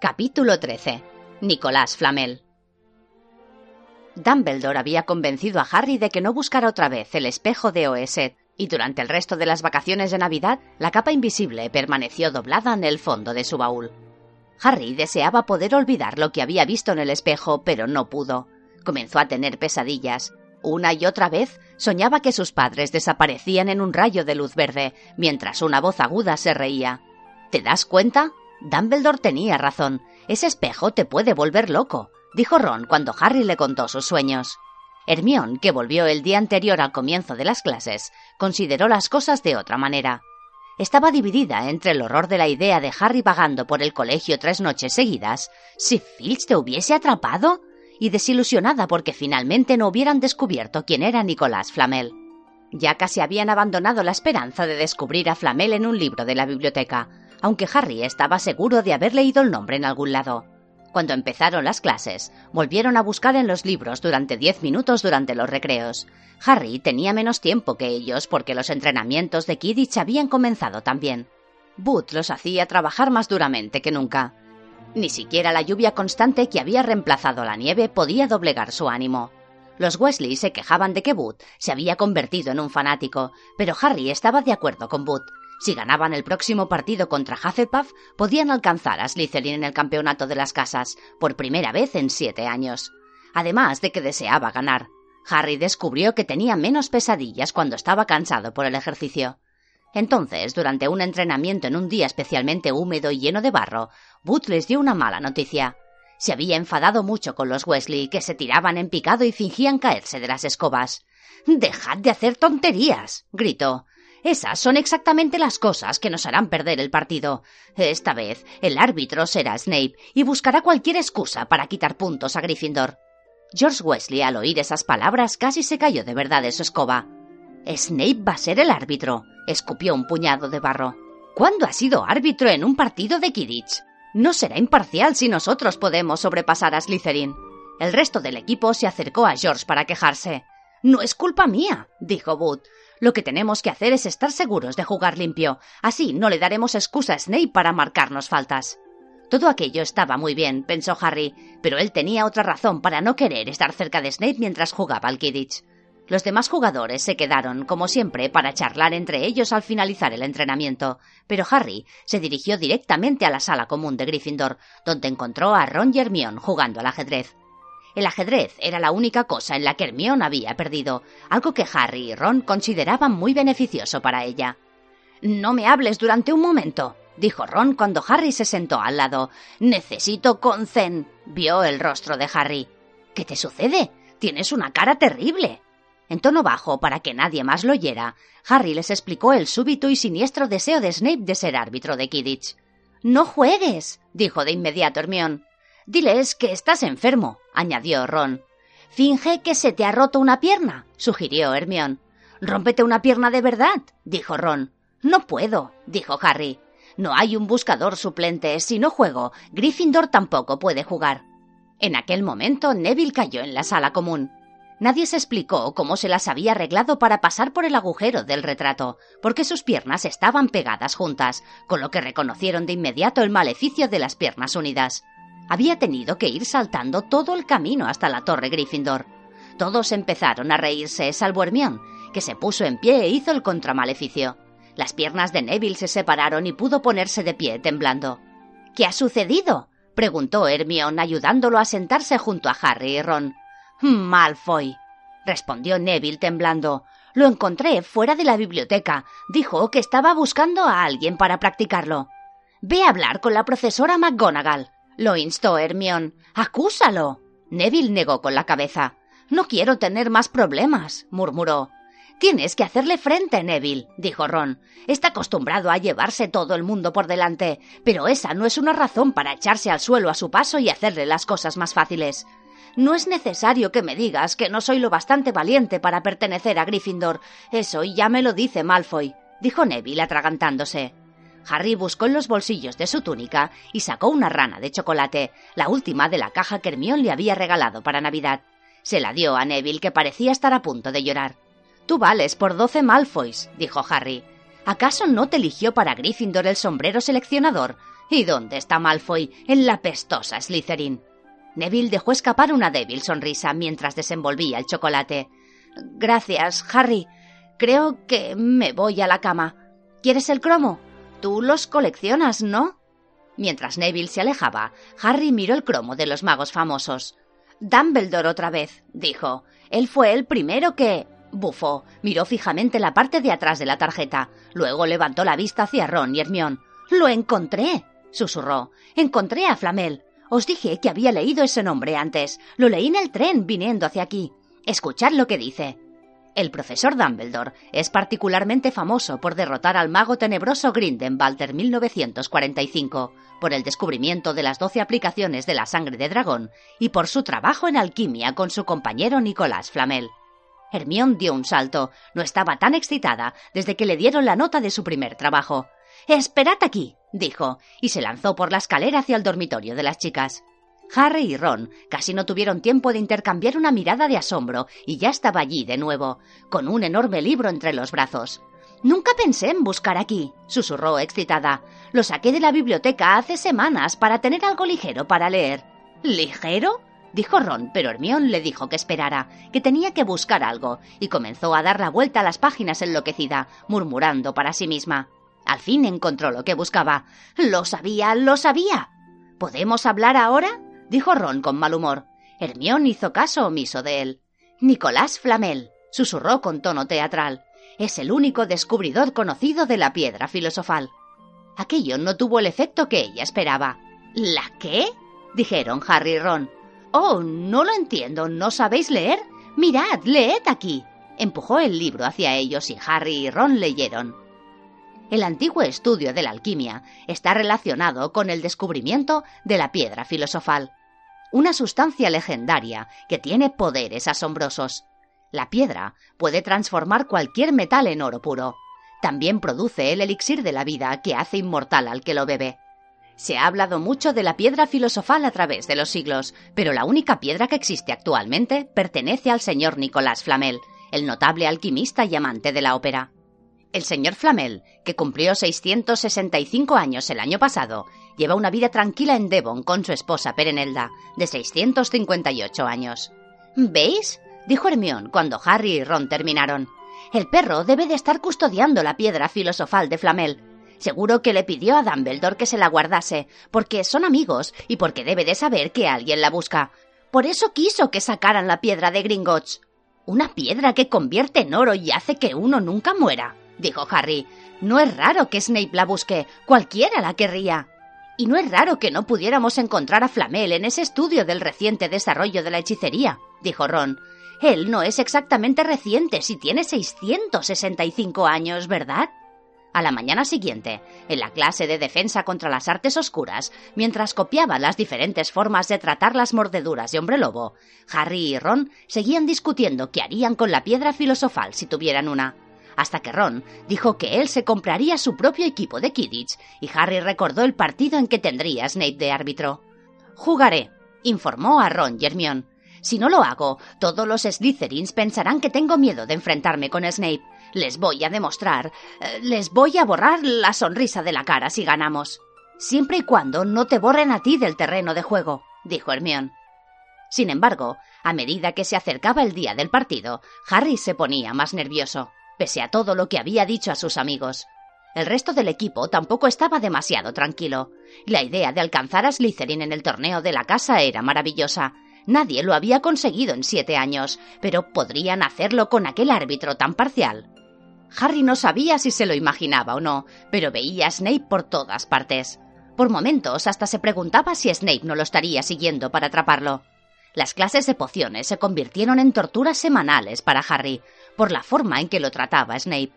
Capítulo 13. Nicolás Flamel. Dumbledore había convencido a Harry de que no buscara otra vez el espejo de Oeset, y durante el resto de las vacaciones de Navidad la capa invisible permaneció doblada en el fondo de su baúl. Harry deseaba poder olvidar lo que había visto en el espejo, pero no pudo. Comenzó a tener pesadillas. Una y otra vez soñaba que sus padres desaparecían en un rayo de luz verde, mientras una voz aguda se reía. ¿Te das cuenta? Dumbledore tenía razón. Ese espejo te puede volver loco, dijo Ron cuando Harry le contó sus sueños. Hermión, que volvió el día anterior al comienzo de las clases, consideró las cosas de otra manera. Estaba dividida entre el horror de la idea de Harry vagando por el colegio tres noches seguidas, si Filch te hubiese atrapado, y desilusionada porque finalmente no hubieran descubierto quién era Nicolás Flamel. Ya casi habían abandonado la esperanza de descubrir a Flamel en un libro de la biblioteca, aunque Harry estaba seguro de haber leído el nombre en algún lado. Cuando empezaron las clases, volvieron a buscar en los libros durante diez minutos durante los recreos. Harry tenía menos tiempo que ellos porque los entrenamientos de Kidditch habían comenzado también. Booth los hacía trabajar más duramente que nunca. Ni siquiera la lluvia constante que había reemplazado la nieve podía doblegar su ánimo. Los Wesley se quejaban de que Booth se había convertido en un fanático, pero Harry estaba de acuerdo con Booth. Si ganaban el próximo partido contra Hufflepuff, podían alcanzar a Slytherin en el campeonato de las casas, por primera vez en siete años. Además de que deseaba ganar. Harry descubrió que tenía menos pesadillas cuando estaba cansado por el ejercicio. Entonces, durante un entrenamiento en un día especialmente húmedo y lleno de barro, Booth les dio una mala noticia. Se había enfadado mucho con los Wesley, que se tiraban en picado y fingían caerse de las escobas. Dejad de hacer tonterías. gritó. Esas son exactamente las cosas que nos harán perder el partido. Esta vez, el árbitro será Snape y buscará cualquier excusa para quitar puntos a Gryffindor. George Wesley, al oír esas palabras, casi se cayó de verdad de su escoba. Snape va a ser el árbitro, escupió un puñado de barro. ¿Cuándo ha sido árbitro en un partido de Quidditch? No será imparcial si nosotros podemos sobrepasar a Slytherin. El resto del equipo se acercó a George para quejarse. No es culpa mía, dijo Booth. Lo que tenemos que hacer es estar seguros de jugar limpio. Así no le daremos excusa a Snape para marcarnos faltas. Todo aquello estaba muy bien, pensó Harry, pero él tenía otra razón para no querer estar cerca de Snape mientras jugaba al Kidditch. Los demás jugadores se quedaron, como siempre, para charlar entre ellos al finalizar el entrenamiento, pero Harry se dirigió directamente a la sala común de Gryffindor, donde encontró a Ron y Hermione jugando al ajedrez. El ajedrez era la única cosa en la que Hermione había perdido, algo que Harry y Ron consideraban muy beneficioso para ella. No me hables durante un momento, dijo Ron cuando Harry se sentó al lado. Necesito concen. Vio el rostro de Harry. ¿Qué te sucede? Tienes una cara terrible. En tono bajo, para que nadie más lo oyera, Harry les explicó el súbito y siniestro deseo de Snape de ser árbitro de Kidditch. No juegues, dijo de inmediato Hermión. Diles que estás enfermo, añadió Ron. Finge que se te ha roto una pierna, sugirió Hermión. Rómpete una pierna de verdad, dijo Ron. No puedo, dijo Harry. No hay un buscador suplente. Si no juego, Gryffindor tampoco puede jugar. En aquel momento, Neville cayó en la sala común. Nadie se explicó cómo se las había arreglado para pasar por el agujero del retrato, porque sus piernas estaban pegadas juntas, con lo que reconocieron de inmediato el maleficio de las piernas unidas. Había tenido que ir saltando todo el camino hasta la torre Gryffindor. Todos empezaron a reírse, salvo Hermión, que se puso en pie e hizo el contramaleficio. Las piernas de Neville se separaron y pudo ponerse de pie, temblando. ¿Qué ha sucedido? preguntó Hermión, ayudándolo a sentarse junto a Harry y Ron. Malfoy, respondió Neville temblando. Lo encontré fuera de la biblioteca. Dijo que estaba buscando a alguien para practicarlo. Ve a hablar con la profesora McGonagall, lo instó Hermión. Acúsalo. Neville negó con la cabeza. No quiero tener más problemas, murmuró. Tienes que hacerle frente, Neville, dijo Ron. Está acostumbrado a llevarse todo el mundo por delante, pero esa no es una razón para echarse al suelo a su paso y hacerle las cosas más fáciles. No es necesario que me digas que no soy lo bastante valiente para pertenecer a Gryffindor. Eso ya me lo dice Malfoy, dijo Neville atragantándose. Harry buscó en los bolsillos de su túnica y sacó una rana de chocolate, la última de la caja que Hermione le había regalado para Navidad. Se la dio a Neville, que parecía estar a punto de llorar. Tú vales por doce Malfoys, dijo Harry. ¿Acaso no te eligió para Gryffindor el sombrero seleccionador? ¿Y dónde está Malfoy en la pestosa Slytherin? Neville dejó escapar una débil sonrisa mientras desenvolvía el chocolate. Gracias, Harry. Creo que me voy a la cama. ¿Quieres el cromo? Tú los coleccionas, ¿no? Mientras Neville se alejaba, Harry miró el cromo de los magos famosos. Dumbledore otra vez, dijo. Él fue el primero que. Bufó, miró fijamente la parte de atrás de la tarjeta. Luego levantó la vista hacia Ron y Hermión. ¡Lo encontré! susurró. Encontré a Flamel. Os dije que había leído ese nombre antes. Lo leí en el tren viniendo hacia aquí. Escuchad lo que dice. El profesor Dumbledore es particularmente famoso por derrotar al mago tenebroso Grindelwald en 1945, por el descubrimiento de las doce aplicaciones de la sangre de dragón y por su trabajo en alquimia con su compañero Nicolás Flamel. Hermión dio un salto. No estaba tan excitada desde que le dieron la nota de su primer trabajo. Esperad aquí, dijo, y se lanzó por la escalera hacia el dormitorio de las chicas. Harry y Ron casi no tuvieron tiempo de intercambiar una mirada de asombro y ya estaba allí de nuevo, con un enorme libro entre los brazos. Nunca pensé en buscar aquí, susurró excitada. Lo saqué de la biblioteca hace semanas para tener algo ligero para leer. ¿Ligero? dijo Ron, pero Hermión le dijo que esperara, que tenía que buscar algo, y comenzó a dar la vuelta a las páginas enloquecida, murmurando para sí misma. Al fin encontró lo que buscaba. Lo sabía, lo sabía. ¿Podemos hablar ahora? dijo Ron con mal humor. Hermión hizo caso omiso de él. Nicolás Flamel, susurró con tono teatral. Es el único descubridor conocido de la piedra filosofal. Aquello no tuvo el efecto que ella esperaba. ¿La qué? dijeron Harry y Ron. Oh, no lo entiendo. ¿No sabéis leer? Mirad, leed aquí. Empujó el libro hacia ellos y Harry y Ron leyeron. El antiguo estudio de la alquimia está relacionado con el descubrimiento de la piedra filosofal, una sustancia legendaria que tiene poderes asombrosos. La piedra puede transformar cualquier metal en oro puro. También produce el elixir de la vida que hace inmortal al que lo bebe. Se ha hablado mucho de la piedra filosofal a través de los siglos, pero la única piedra que existe actualmente pertenece al señor Nicolás Flamel, el notable alquimista y amante de la ópera. El señor Flamel, que cumplió 665 años el año pasado, lleva una vida tranquila en Devon con su esposa Perenelda, de 658 años. ¿Veis? dijo Hermión cuando Harry y Ron terminaron. El perro debe de estar custodiando la piedra filosofal de Flamel. Seguro que le pidió a Dumbledore que se la guardase, porque son amigos y porque debe de saber que alguien la busca. Por eso quiso que sacaran la piedra de Gringotts. Una piedra que convierte en oro y hace que uno nunca muera, dijo Harry. No es raro que Snape la busque, cualquiera la querría. Y no es raro que no pudiéramos encontrar a Flamel en ese estudio del reciente desarrollo de la hechicería, dijo Ron. Él no es exactamente reciente si tiene 665 años, ¿verdad? A la mañana siguiente, en la clase de defensa contra las artes oscuras, mientras copiaban las diferentes formas de tratar las mordeduras de hombre lobo, Harry y Ron seguían discutiendo qué harían con la piedra filosofal si tuvieran una. Hasta que Ron dijo que él se compraría su propio equipo de Kidditch y Harry recordó el partido en que tendría Snape de árbitro. Jugaré, informó a Ron y Hermione. Si no lo hago, todos los Slytherins pensarán que tengo miedo de enfrentarme con Snape les voy a demostrar, eh, les voy a borrar la sonrisa de la cara si ganamos. Siempre y cuando no te borren a ti del terreno de juego, dijo Hermión. Sin embargo, a medida que se acercaba el día del partido, Harry se ponía más nervioso, pese a todo lo que había dicho a sus amigos. El resto del equipo tampoco estaba demasiado tranquilo. La idea de alcanzar a Slytherin en el torneo de la casa era maravillosa. Nadie lo había conseguido en siete años, pero podrían hacerlo con aquel árbitro tan parcial. Harry no sabía si se lo imaginaba o no, pero veía a Snape por todas partes. Por momentos hasta se preguntaba si Snape no lo estaría siguiendo para atraparlo. Las clases de pociones se convirtieron en torturas semanales para Harry, por la forma en que lo trataba Snape.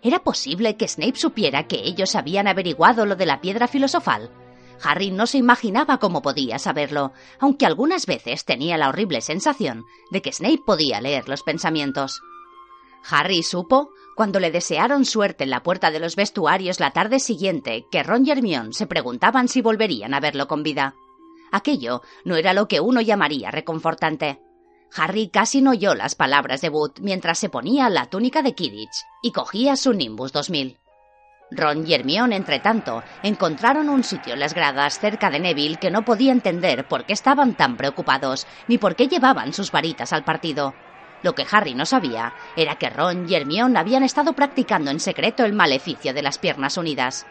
¿Era posible que Snape supiera que ellos habían averiguado lo de la piedra filosofal? Harry no se imaginaba cómo podía saberlo, aunque algunas veces tenía la horrible sensación de que Snape podía leer los pensamientos. Harry supo, cuando le desearon suerte en la puerta de los vestuarios la tarde siguiente, que Ron y Hermione se preguntaban si volverían a verlo con vida. Aquello no era lo que uno llamaría reconfortante. Harry casi no oyó las palabras de Wood mientras se ponía la túnica de Kidditch y cogía su Nimbus 2000. Ron y Hermione, entre tanto, encontraron un sitio en las gradas cerca de Neville que no podía entender por qué estaban tan preocupados ni por qué llevaban sus varitas al partido. Lo que Harry no sabía era que Ron y Hermione habían estado practicando en secreto el maleficio de las piernas unidas.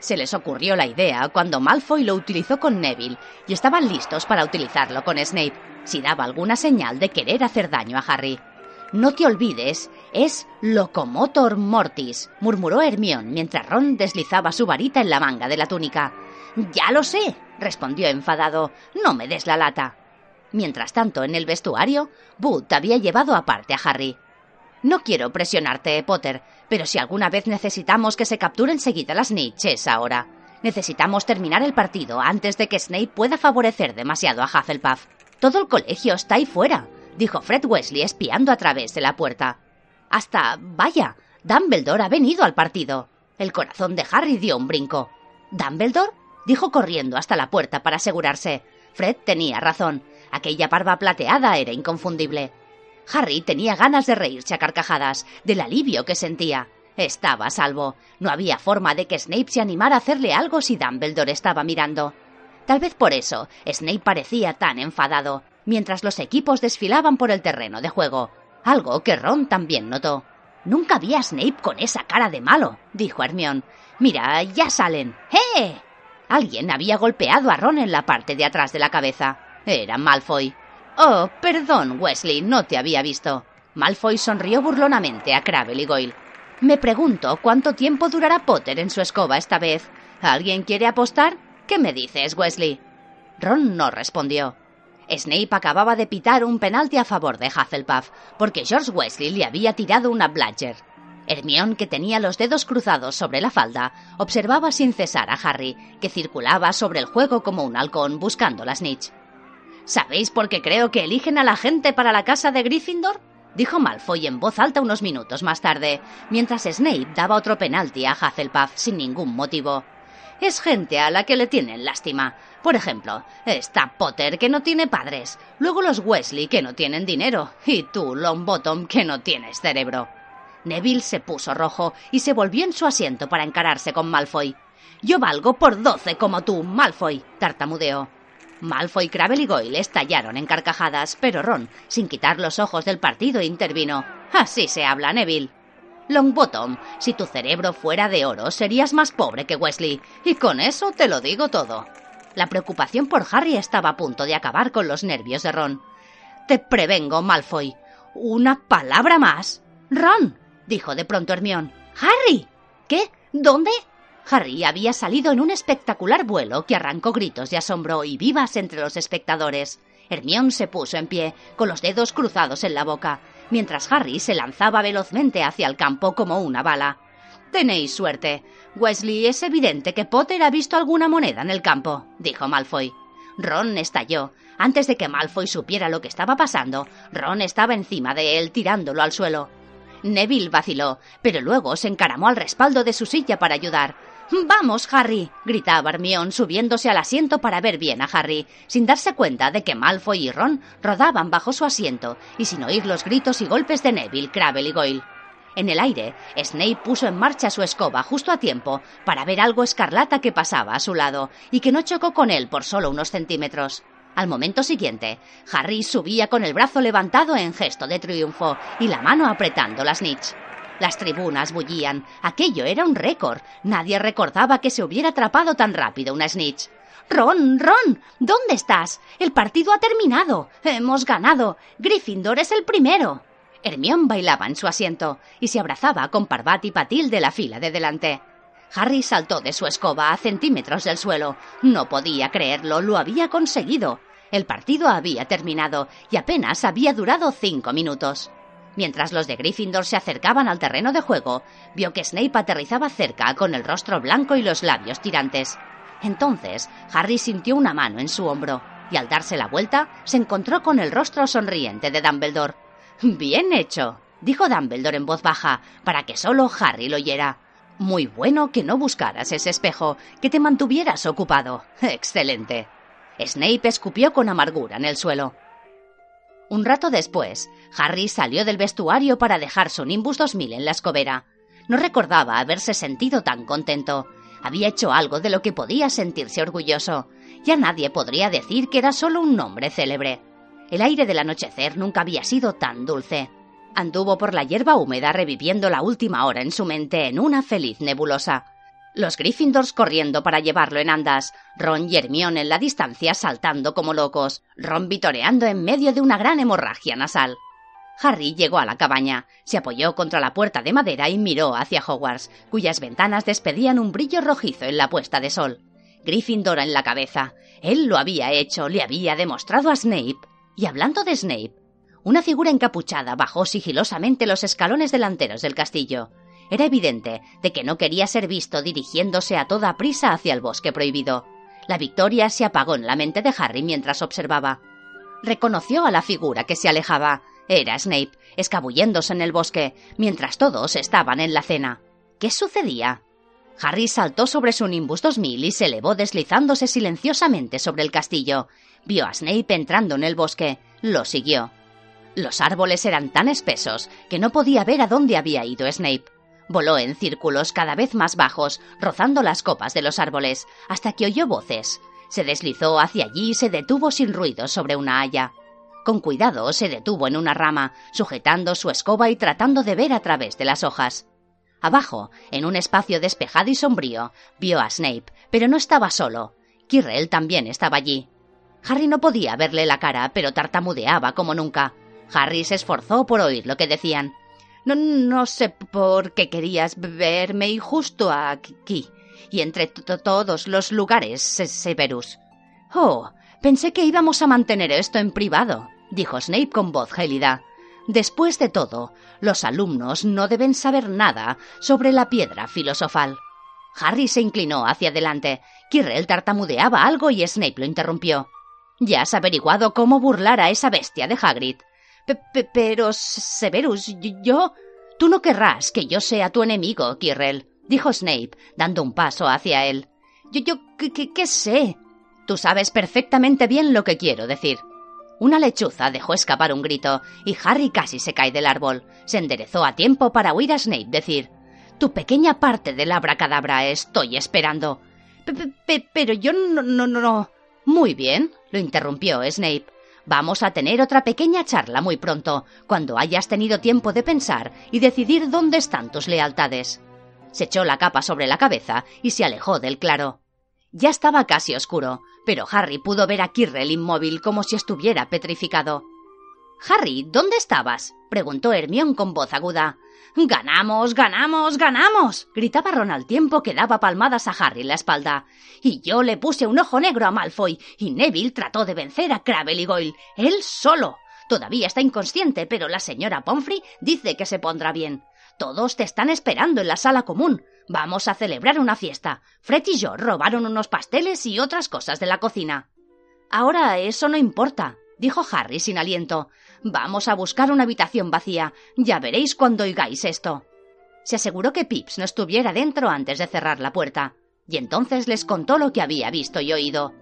Se les ocurrió la idea cuando Malfoy lo utilizó con Neville y estaban listos para utilizarlo con Snape, si daba alguna señal de querer hacer daño a Harry. No te olvides, es Locomotor Mortis, murmuró Hermione mientras Ron deslizaba su varita en la manga de la túnica. Ya lo sé, respondió enfadado. No me des la lata. Mientras tanto, en el vestuario, Boot había llevado aparte a Harry. No quiero presionarte, Potter, pero si alguna vez necesitamos que se capture enseguida las Snitch es ahora. Necesitamos terminar el partido antes de que Snape pueda favorecer demasiado a Hufflepuff. Todo el colegio está ahí fuera, dijo Fred Wesley espiando a través de la puerta. Hasta, vaya, Dumbledore ha venido al partido. El corazón de Harry dio un brinco. ¿Dumbledore? dijo corriendo hasta la puerta para asegurarse. Fred tenía razón. Aquella barba plateada era inconfundible. Harry tenía ganas de reírse a carcajadas, del alivio que sentía. Estaba a salvo. No había forma de que Snape se animara a hacerle algo si Dumbledore estaba mirando. Tal vez por eso Snape parecía tan enfadado, mientras los equipos desfilaban por el terreno de juego, algo que Ron también notó. Nunca vi a Snape con esa cara de malo, dijo Hermione. Mira, ya salen. ¡Eh! Alguien había golpeado a Ron en la parte de atrás de la cabeza. Era Malfoy. Oh, perdón, Wesley, no te había visto. Malfoy sonrió burlonamente a Crabble y Goyle. Me pregunto cuánto tiempo durará Potter en su escoba esta vez. ¿Alguien quiere apostar? ¿Qué me dices, Wesley? Ron no respondió. Snape acababa de pitar un penalti a favor de Hufflepuff, porque George Wesley le había tirado una Bladger. Hermione, que tenía los dedos cruzados sobre la falda, observaba sin cesar a Harry, que circulaba sobre el juego como un halcón buscando la snitch. ¿Sabéis por qué creo que eligen a la gente para la casa de Gryffindor? dijo Malfoy en voz alta unos minutos más tarde, mientras Snape daba otro penalti a Hufflepuff sin ningún motivo. Es gente a la que le tienen lástima. Por ejemplo, está Potter, que no tiene padres, luego los Wesley, que no tienen dinero, y tú, Longbottom, que no tienes cerebro. Neville se puso rojo y se volvió en su asiento para encararse con Malfoy. Yo valgo por doce como tú, Malfoy, tartamudeó. Malfoy, Crabble y Goyle estallaron en carcajadas, pero Ron, sin quitar los ojos del partido, intervino. Así se habla, Neville. Longbottom, si tu cerebro fuera de oro, serías más pobre que Wesley, y con eso te lo digo todo. La preocupación por Harry estaba a punto de acabar con los nervios de Ron. Te prevengo, Malfoy. Una palabra más. Ron, dijo de pronto Hermión. Harry. ¿Qué? ¿Dónde? Harry había salido en un espectacular vuelo que arrancó gritos de asombro y vivas entre los espectadores. Hermión se puso en pie, con los dedos cruzados en la boca, mientras Harry se lanzaba velozmente hacia el campo como una bala. Tenéis suerte. Wesley, es evidente que Potter ha visto alguna moneda en el campo, dijo Malfoy. Ron estalló. Antes de que Malfoy supiera lo que estaba pasando, Ron estaba encima de él tirándolo al suelo. Neville vaciló, pero luego se encaramó al respaldo de su silla para ayudar. Vamos, Harry, gritaba Hermione subiéndose al asiento para ver bien a Harry, sin darse cuenta de que Malfoy y Ron rodaban bajo su asiento y sin oír los gritos y golpes de Neville, Crabble y Goyle. En el aire, Snape puso en marcha su escoba justo a tiempo para ver algo escarlata que pasaba a su lado y que no chocó con él por solo unos centímetros. Al momento siguiente, Harry subía con el brazo levantado en gesto de triunfo y la mano apretando la snitch. Las tribunas bullían. Aquello era un récord. Nadie recordaba que se hubiera atrapado tan rápido una snitch. Ron, Ron, ¿dónde estás? El partido ha terminado. Hemos ganado. Gryffindor es el primero. Hermión bailaba en su asiento y se abrazaba con Parvat y Patil de la fila de delante. Harry saltó de su escoba a centímetros del suelo. No podía creerlo, lo había conseguido. El partido había terminado y apenas había durado cinco minutos. Mientras los de Gryffindor se acercaban al terreno de juego, vio que Snape aterrizaba cerca con el rostro blanco y los labios tirantes. Entonces, Harry sintió una mano en su hombro y al darse la vuelta se encontró con el rostro sonriente de Dumbledore. Bien hecho, dijo Dumbledore en voz baja, para que solo Harry lo oyera. Muy bueno que no buscaras ese espejo, que te mantuvieras ocupado. Excelente. Snape escupió con amargura en el suelo. Un rato después, Harry salió del vestuario para dejar su Nimbus 2000 en la escobera. No recordaba haberse sentido tan contento. Había hecho algo de lo que podía sentirse orgulloso. Ya nadie podría decir que era solo un nombre célebre. El aire del anochecer nunca había sido tan dulce. Anduvo por la hierba húmeda reviviendo la última hora en su mente en una feliz nebulosa. Los Gryffindors corriendo para llevarlo en andas, Ron y Hermione en la distancia saltando como locos, Ron vitoreando en medio de una gran hemorragia nasal. Harry llegó a la cabaña, se apoyó contra la puerta de madera y miró hacia Hogwarts, cuyas ventanas despedían un brillo rojizo en la puesta de sol. Gryffindor en la cabeza. Él lo había hecho, le había demostrado a Snape. Y hablando de Snape, una figura encapuchada bajó sigilosamente los escalones delanteros del castillo. Era evidente de que no quería ser visto dirigiéndose a toda prisa hacia el bosque prohibido. La victoria se apagó en la mente de Harry mientras observaba. Reconoció a la figura que se alejaba. Era Snape, escabulléndose en el bosque, mientras todos estaban en la cena. ¿Qué sucedía? Harry saltó sobre su Nimbus 2000 y se elevó deslizándose silenciosamente sobre el castillo. Vio a Snape entrando en el bosque. Lo siguió. Los árboles eran tan espesos que no podía ver a dónde había ido Snape. Voló en círculos cada vez más bajos, rozando las copas de los árboles, hasta que oyó voces. Se deslizó hacia allí y se detuvo sin ruido sobre una haya. Con cuidado se detuvo en una rama, sujetando su escoba y tratando de ver a través de las hojas. Abajo, en un espacio despejado y sombrío, vio a Snape, pero no estaba solo. Quirrell también estaba allí. Harry no podía verle la cara, pero tartamudeaba como nunca. Harry se esforzó por oír lo que decían. No, sé por qué querías verme y justo aquí, y entre todos los lugares, Severus. Oh, pensé que íbamos a mantener esto en privado, dijo Snape con voz gélida. Después de todo, los alumnos no deben saber nada sobre la piedra filosofal. Harry se inclinó hacia adelante. Quirrell tartamudeaba algo y Snape lo interrumpió. ¿Ya has averiguado cómo burlar a esa bestia de Hagrid? Pero, Severus, yo... Tú no querrás que yo sea tu enemigo, Quirrell, dijo Snape, dando un paso hacia él. Yo, yo, ¿qué, qué sé? Tú sabes perfectamente bien lo que quiero decir. Una lechuza dejó escapar un grito y Harry casi se cae del árbol. Se enderezó a tiempo para oír a Snape decir: Tu pequeña parte del abracadabra estoy esperando. pero yo no, no, no. Muy bien, lo interrumpió Snape. Vamos a tener otra pequeña charla muy pronto, cuando hayas tenido tiempo de pensar y decidir dónde están tus lealtades. Se echó la capa sobre la cabeza y se alejó del claro. Ya estaba casi oscuro, pero Harry pudo ver a Quirrell inmóvil como si estuviera petrificado. Harry, ¿dónde estabas? preguntó Hermión con voz aguda. Ganamos, ganamos, ganamos. gritaba Ron al tiempo que daba palmadas a Harry en la espalda. Y yo le puse un ojo negro a Malfoy, y Neville trató de vencer a Crabble y Goyle, él solo. Todavía está inconsciente, pero la señora Pomfrey dice que se pondrá bien. Todos te están esperando en la sala común. Vamos a celebrar una fiesta. Fred y yo robaron unos pasteles y otras cosas de la cocina. Ahora eso no importa, dijo Harry sin aliento. Vamos a buscar una habitación vacía. Ya veréis cuando oigáis esto. Se aseguró que Pips no estuviera dentro antes de cerrar la puerta, y entonces les contó lo que había visto y oído.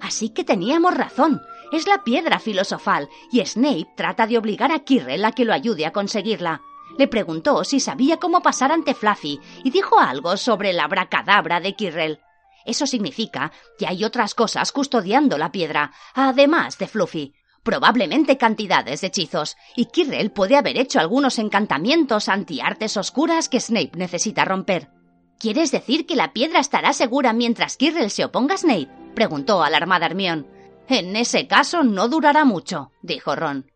Así que teníamos razón. Es la piedra filosofal, y Snape trata de obligar a Quirrell a que lo ayude a conseguirla. Le preguntó si sabía cómo pasar ante Fluffy y dijo algo sobre la bracadabra de Quirrell. Eso significa que hay otras cosas custodiando la piedra, además de Fluffy probablemente cantidades de hechizos, y Quirrell puede haber hecho algunos encantamientos antiartes oscuras que Snape necesita romper. ¿Quieres decir que la piedra estará segura mientras Quirrell se oponga a Snape? preguntó alarmada Hermione. En ese caso no durará mucho, dijo Ron.